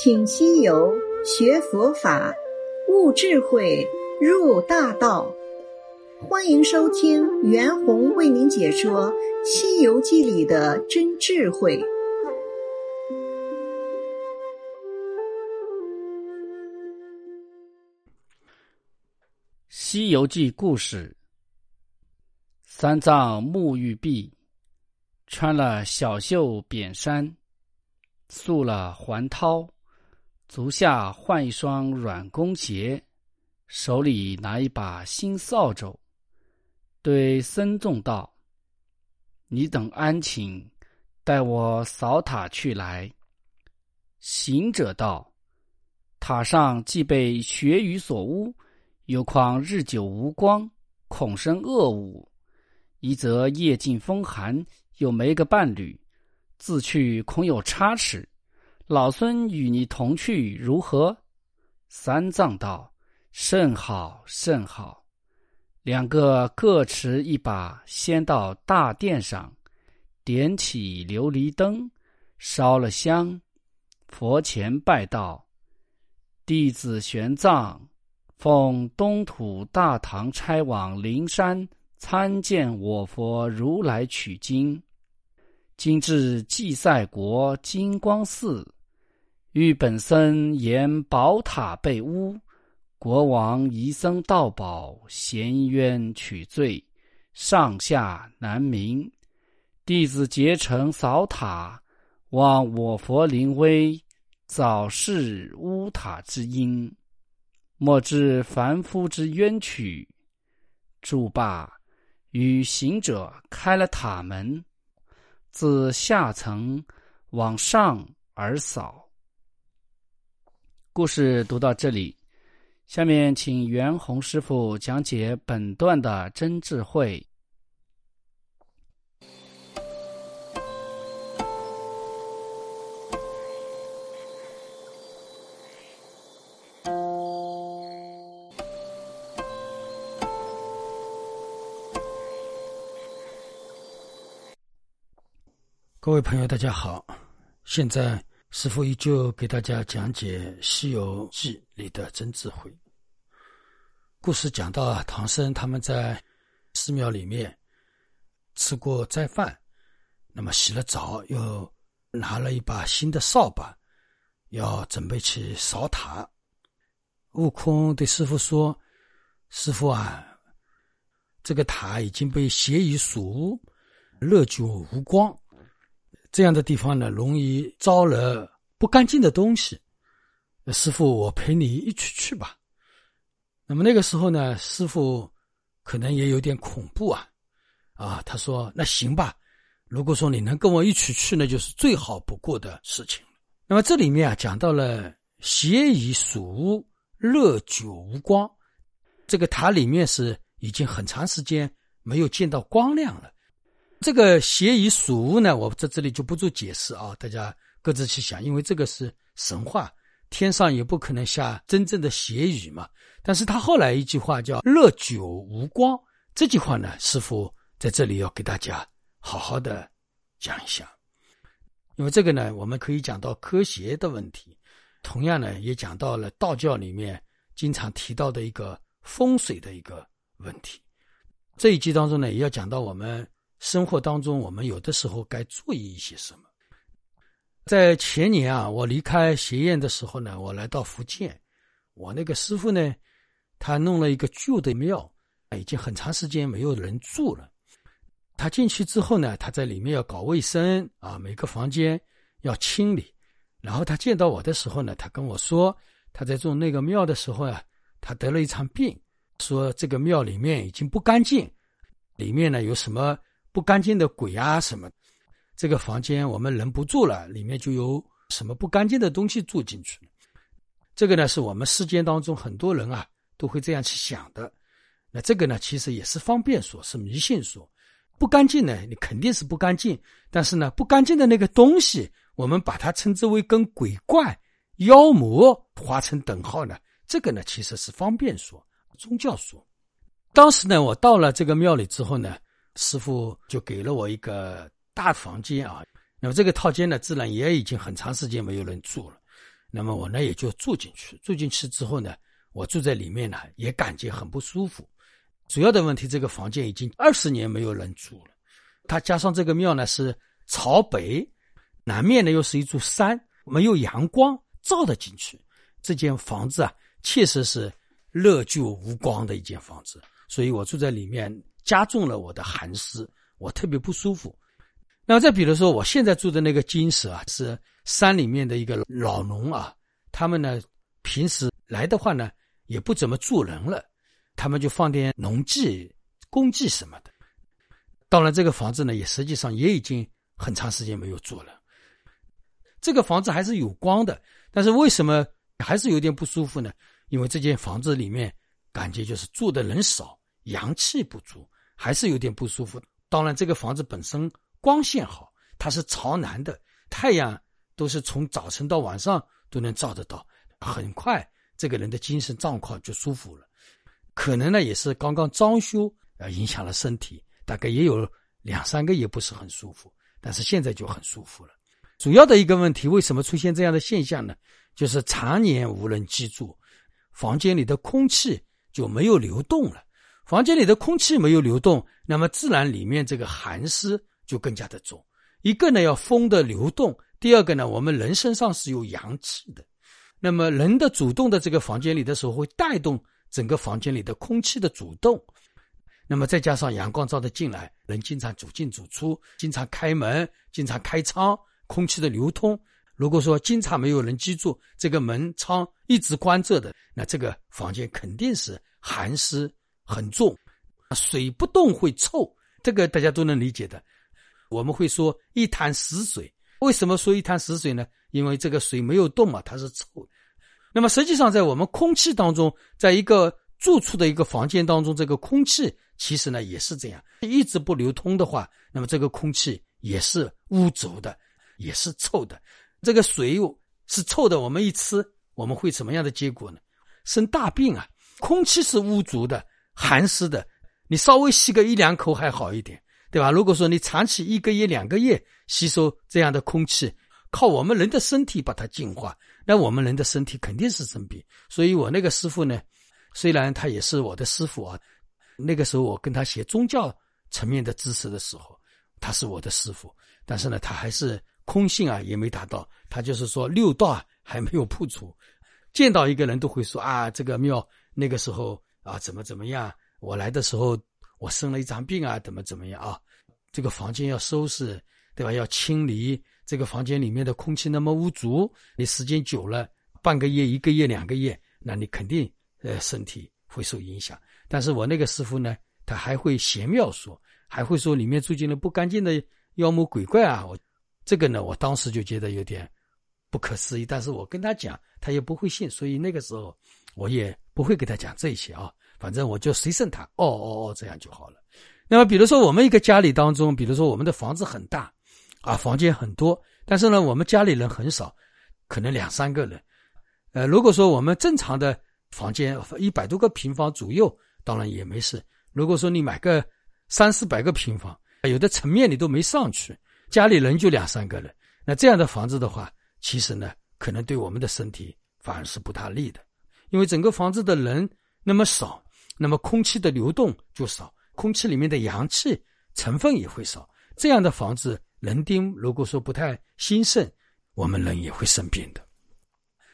请西游学佛法，悟智慧，入大道。欢迎收听袁弘为您解说《西游记》里的真智慧。《西游记》故事：三藏沐浴毕，穿了小袖扁衫，束了环绦。足下换一双软弓鞋，手里拿一把新扫帚，对僧众道：“你等安寝，待我扫塔去来。”行者道：“塔上既被雪雨所污，又况日久无光，恐生恶物；一则夜静风寒，又没个伴侣，自去恐有差池。”老孙与你同去如何？三藏道：“甚好，甚好。”两个各持一把，先到大殿上，点起琉璃灯，烧了香，佛前拜道：“弟子玄奘，奉东土大唐差往灵山参见我佛如来取经，今至祭赛国金光寺。”遇本僧言宝塔被污，国王移僧盗宝，衔冤取罪，上下难明。弟子竭诚扫塔，望我佛临威，早示污塔之因。莫知凡夫之冤屈。住罢，与行者开了塔门，自下层往上而扫。故事读到这里，下面请袁弘师傅讲解本段的真智慧。各位朋友，大家好，现在。师傅依旧给大家讲解《西游记》里的真智慧。故事讲到，唐僧他们在寺庙里面吃过斋饭，那么洗了澡，又拿了一把新的扫把，要准备去扫塔。悟空对师傅说：“师傅啊，这个塔已经被邪雨所污，热久无光。”这样的地方呢，容易招惹不干净的东西。师傅，我陪你一起去吧。那么那个时候呢，师傅可能也有点恐怖啊。啊，他说：“那行吧，如果说你能跟我一起去，那就是最好不过的事情那么这里面啊，讲到了邪以属污，热久无光。这个塔里面是已经很长时间没有见到光亮了。这个邪以属污呢，我在这里就不做解释啊，大家各自去想，因为这个是神话，天上也不可能下真正的邪雨嘛。但是他后来一句话叫“热久无光”，这句话呢，师傅在这里要给大家好好的讲一下，因为这个呢，我们可以讲到科学的问题，同样呢，也讲到了道教里面经常提到的一个风水的一个问题。这一集当中呢，也要讲到我们。生活当中，我们有的时候该注意一些什么？在前年啊，我离开学院的时候呢，我来到福建，我那个师傅呢，他弄了一个旧的庙，已经很长时间没有人住了。他进去之后呢，他在里面要搞卫生啊，每个房间要清理。然后他见到我的时候呢，他跟我说，他在做那个庙的时候啊，他得了一场病，说这个庙里面已经不干净，里面呢有什么。不干净的鬼啊什么，这个房间我们人不住了，里面就有什么不干净的东西住进去了。这个呢是我们世间当中很多人啊都会这样去想的。那这个呢其实也是方便说，是迷信说。不干净呢，你肯定是不干净，但是呢不干净的那个东西，我们把它称之为跟鬼怪、妖魔划成等号呢，这个呢其实是方便说，宗教说。当时呢我到了这个庙里之后呢。师傅就给了我一个大房间啊，那么这个套间呢，自然也已经很长时间没有人住了。那么我呢也就住进去。住进去之后呢，我住在里面呢也感觉很不舒服。主要的问题，这个房间已经二十年没有人住了。它加上这个庙呢是朝北，南面呢又是一座山，没有阳光照得进去。这间房子啊，确实是热旧无光的一间房子，所以我住在里面加重了我的寒湿，我特别不舒服。那再比如说，我现在住的那个金舍啊，是山里面的一个老农啊，他们呢平时来的话呢，也不怎么住人了。他们就放点农具、工具什么的。当然，这个房子呢，也实际上也已经很长时间没有住了。这个房子还是有光的，但是为什么还是有点不舒服呢？因为这间房子里面感觉就是住的人少，阳气不足，还是有点不舒服。当然，这个房子本身光线好，它是朝南的，太阳都是从早晨到晚上都能照得到，很快这个人的精神状况就舒服了。可能呢，也是刚刚装修啊，影响了身体，大概也有两三个月不是很舒服，但是现在就很舒服了。主要的一个问题，为什么出现这样的现象呢？就是常年无人居住，房间里的空气就没有流动了。房间里的空气没有流动，那么自然里面这个寒湿就更加的重。一个呢要风的流动，第二个呢，我们人身上是有阳气的，那么人的主动的这个房间里的时候会带动。整个房间里的空气的主动，那么再加上阳光照得进来，人经常走进走出，经常开门，经常开窗，空气的流通。如果说经常没有人居住，这个门窗一直关着的，那这个房间肯定是寒湿很重，水不动会臭，这个大家都能理解的。我们会说一潭死水，为什么说一潭死水呢？因为这个水没有动嘛，它是臭。那么实际上，在我们空气当中，在一个住处的一个房间当中，这个空气其实呢也是这样，一直不流通的话，那么这个空气也是污浊的，也是臭的。这个水是臭的，我们一吃，我们会什么样的结果呢？生大病啊！空气是污浊的、寒湿的，你稍微吸个一两口还好一点，对吧？如果说你长期一个月、两个月吸收这样的空气，靠我们人的身体把它净化。那我们人的身体肯定是生病，所以我那个师傅呢，虽然他也是我的师傅啊，那个时候我跟他学宗教层面的知识的时候，他是我的师傅，但是呢，他还是空性啊也没达到，他就是说六道啊还没有破除，见到一个人都会说啊，这个庙那个时候啊怎么怎么样，我来的时候我生了一场病啊，怎么怎么样啊，这个房间要收拾，对吧？要清理。这个房间里面的空气那么污浊，你时间久了，半个月、一个月、两个月，那你肯定呃身体会受影响。但是我那个师傅呢，他还会玄妙说，还会说里面住进了不干净的妖魔鬼怪啊。我这个呢，我当时就觉得有点不可思议。但是我跟他讲，他也不会信，所以那个时候我也不会给他讲这些啊。反正我就随顺他，哦哦哦，这样就好了。那么比如说我们一个家里当中，比如说我们的房子很大。啊，房间很多，但是呢，我们家里人很少，可能两三个人。呃，如果说我们正常的房间一百多个平方左右，当然也没事。如果说你买个三四百个平方，有的层面你都没上去，家里人就两三个人，那这样的房子的话，其实呢，可能对我们的身体反而是不大利的，因为整个房子的人那么少，那么空气的流动就少，空气里面的阳气成分也会少，这样的房子。人丁如果说不太兴盛，我们人也会生病的。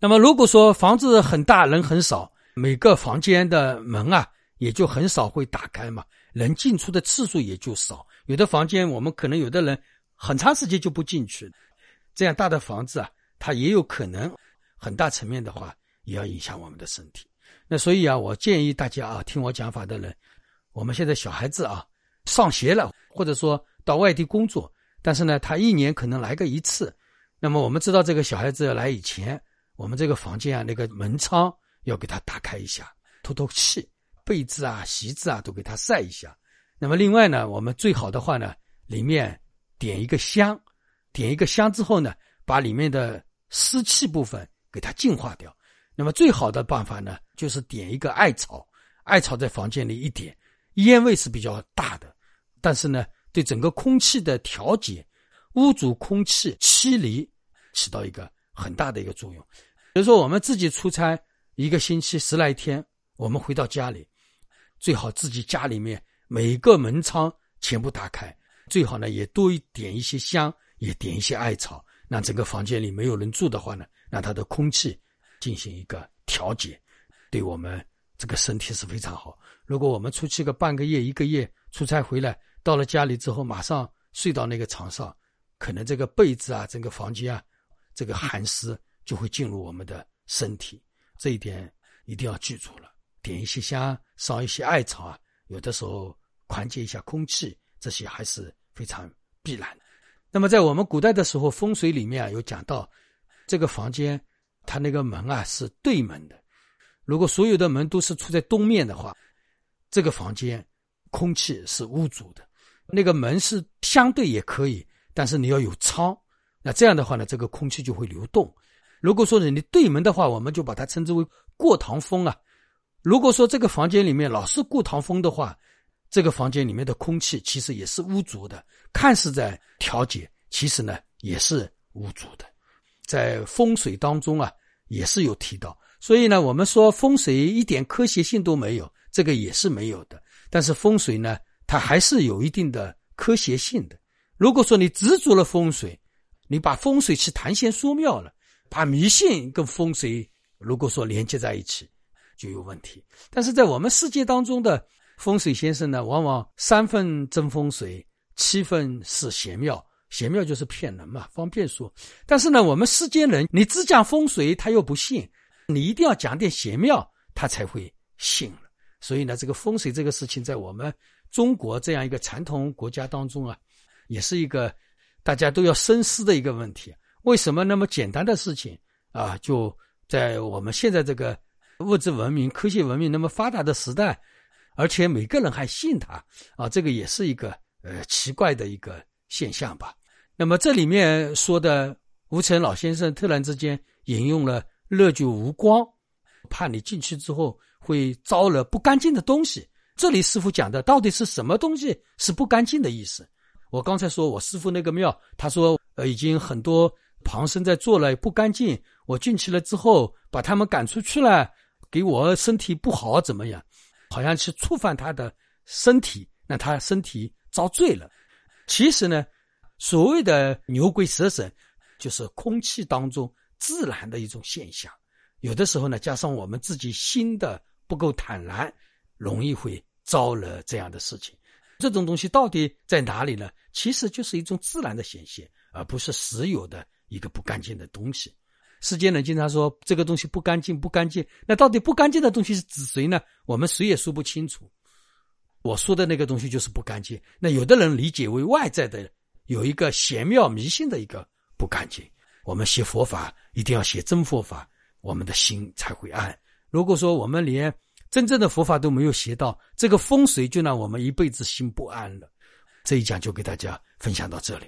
那么如果说房子很大，人很少，每个房间的门啊也就很少会打开嘛，人进出的次数也就少。有的房间我们可能有的人很长时间就不进去，这样大的房子啊，它也有可能很大层面的话也要影响我们的身体。那所以啊，我建议大家啊，听我讲法的人，我们现在小孩子啊上学了，或者说到外地工作。但是呢，他一年可能来个一次。那么我们知道，这个小孩子要来以前，我们这个房间啊，那个门窗要给他打开一下，透透气，被子啊、席子啊都给他晒一下。那么另外呢，我们最好的话呢，里面点一个香，点一个香之后呢，把里面的湿气部分给它净化掉。那么最好的办法呢，就是点一个艾草，艾草在房间里一点，烟味是比较大的，但是呢。对整个空气的调节，污浊空气、驱离，起到一个很大的一个作用。比如说我们自己出差一个星期十来天，我们回到家里，最好自己家里面每个门窗全部打开，最好呢也多一点一些香，也点一些艾草。那整个房间里没有人住的话呢，让它的空气进行一个调节，对我们这个身体是非常好。如果我们出去个半个月、一个月出差回来，到了家里之后马上睡到那个床上，可能这个被子啊、整个房间啊，这个寒湿就会进入我们的身体。这一点一定要记住了。点一些香，烧一些艾草啊，有的时候缓解一下空气，这些还是非常必然的。那么，在我们古代的时候，风水里面啊有讲到，这个房间它那个门啊是对门的。如果所有的门都是处在东面的话，这个房间空气是污浊的。那个门是相对也可以，但是你要有窗。那这样的话呢，这个空气就会流动。如果说你对门的话，我们就把它称之为过堂风啊。如果说这个房间里面老是过堂风的话，这个房间里面的空气其实也是污浊的，看似在调节，其实呢也是污浊的。在风水当中啊，也是有提到。所以呢，我们说风水一点科学性都没有，这个也是没有的。但是风水呢，它还是有一定的科学性的。如果说你执着了风水，你把风水去谈仙说庙了，把迷信跟风水如果说连接在一起，就有问题。但是在我们世界当中的。风水先生呢，往往三分真风水，七分是邪庙。邪庙就是骗人嘛，方便说。但是呢，我们世间人，你只讲风水，他又不信；你一定要讲点邪庙，他才会信。所以呢，这个风水这个事情，在我们中国这样一个传统国家当中啊，也是一个大家都要深思的一个问题。为什么那么简单的事情啊，就在我们现在这个物质文明、科学文明那么发达的时代？而且每个人还信他啊，这个也是一个呃奇怪的一个现象吧。那么这里面说的吴承老先生突然之间引用了“热就无光”，怕你进去之后会招了不干净的东西。这里师傅讲的到底是什么东西是不干净的意思？我刚才说我师傅那个庙，他说呃已经很多旁生在做了不干净，我进去了之后把他们赶出去了，给我身体不好怎么样？好像是触犯他的身体，那他身体遭罪了。其实呢，所谓的牛鬼蛇神，就是空气当中自然的一种现象。有的时候呢，加上我们自己心的不够坦然，容易会招惹这样的事情。这种东西到底在哪里呢？其实就是一种自然的显现，而不是实有的一个不干净的东西。世间人经常说这个东西不干净，不干净。那到底不干净的东西是指谁呢？我们谁也说不清楚。我说的那个东西就是不干净。那有的人理解为外在的，有一个邪妙迷信的一个不干净。我们学佛法一定要学真佛法，我们的心才会安。如果说我们连真正的佛法都没有学到，这个风水就让我们一辈子心不安了。这一讲就给大家分享到这里。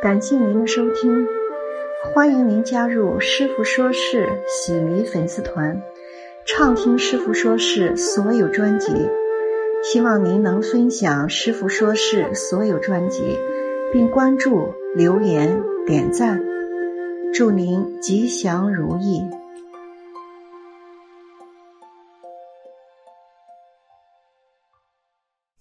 感谢您的收听，欢迎您加入师傅说事喜迷粉丝团，畅听师傅说事所有专辑。希望您能分享师傅说事所有专辑，并关注、留言、点赞。祝您吉祥如意。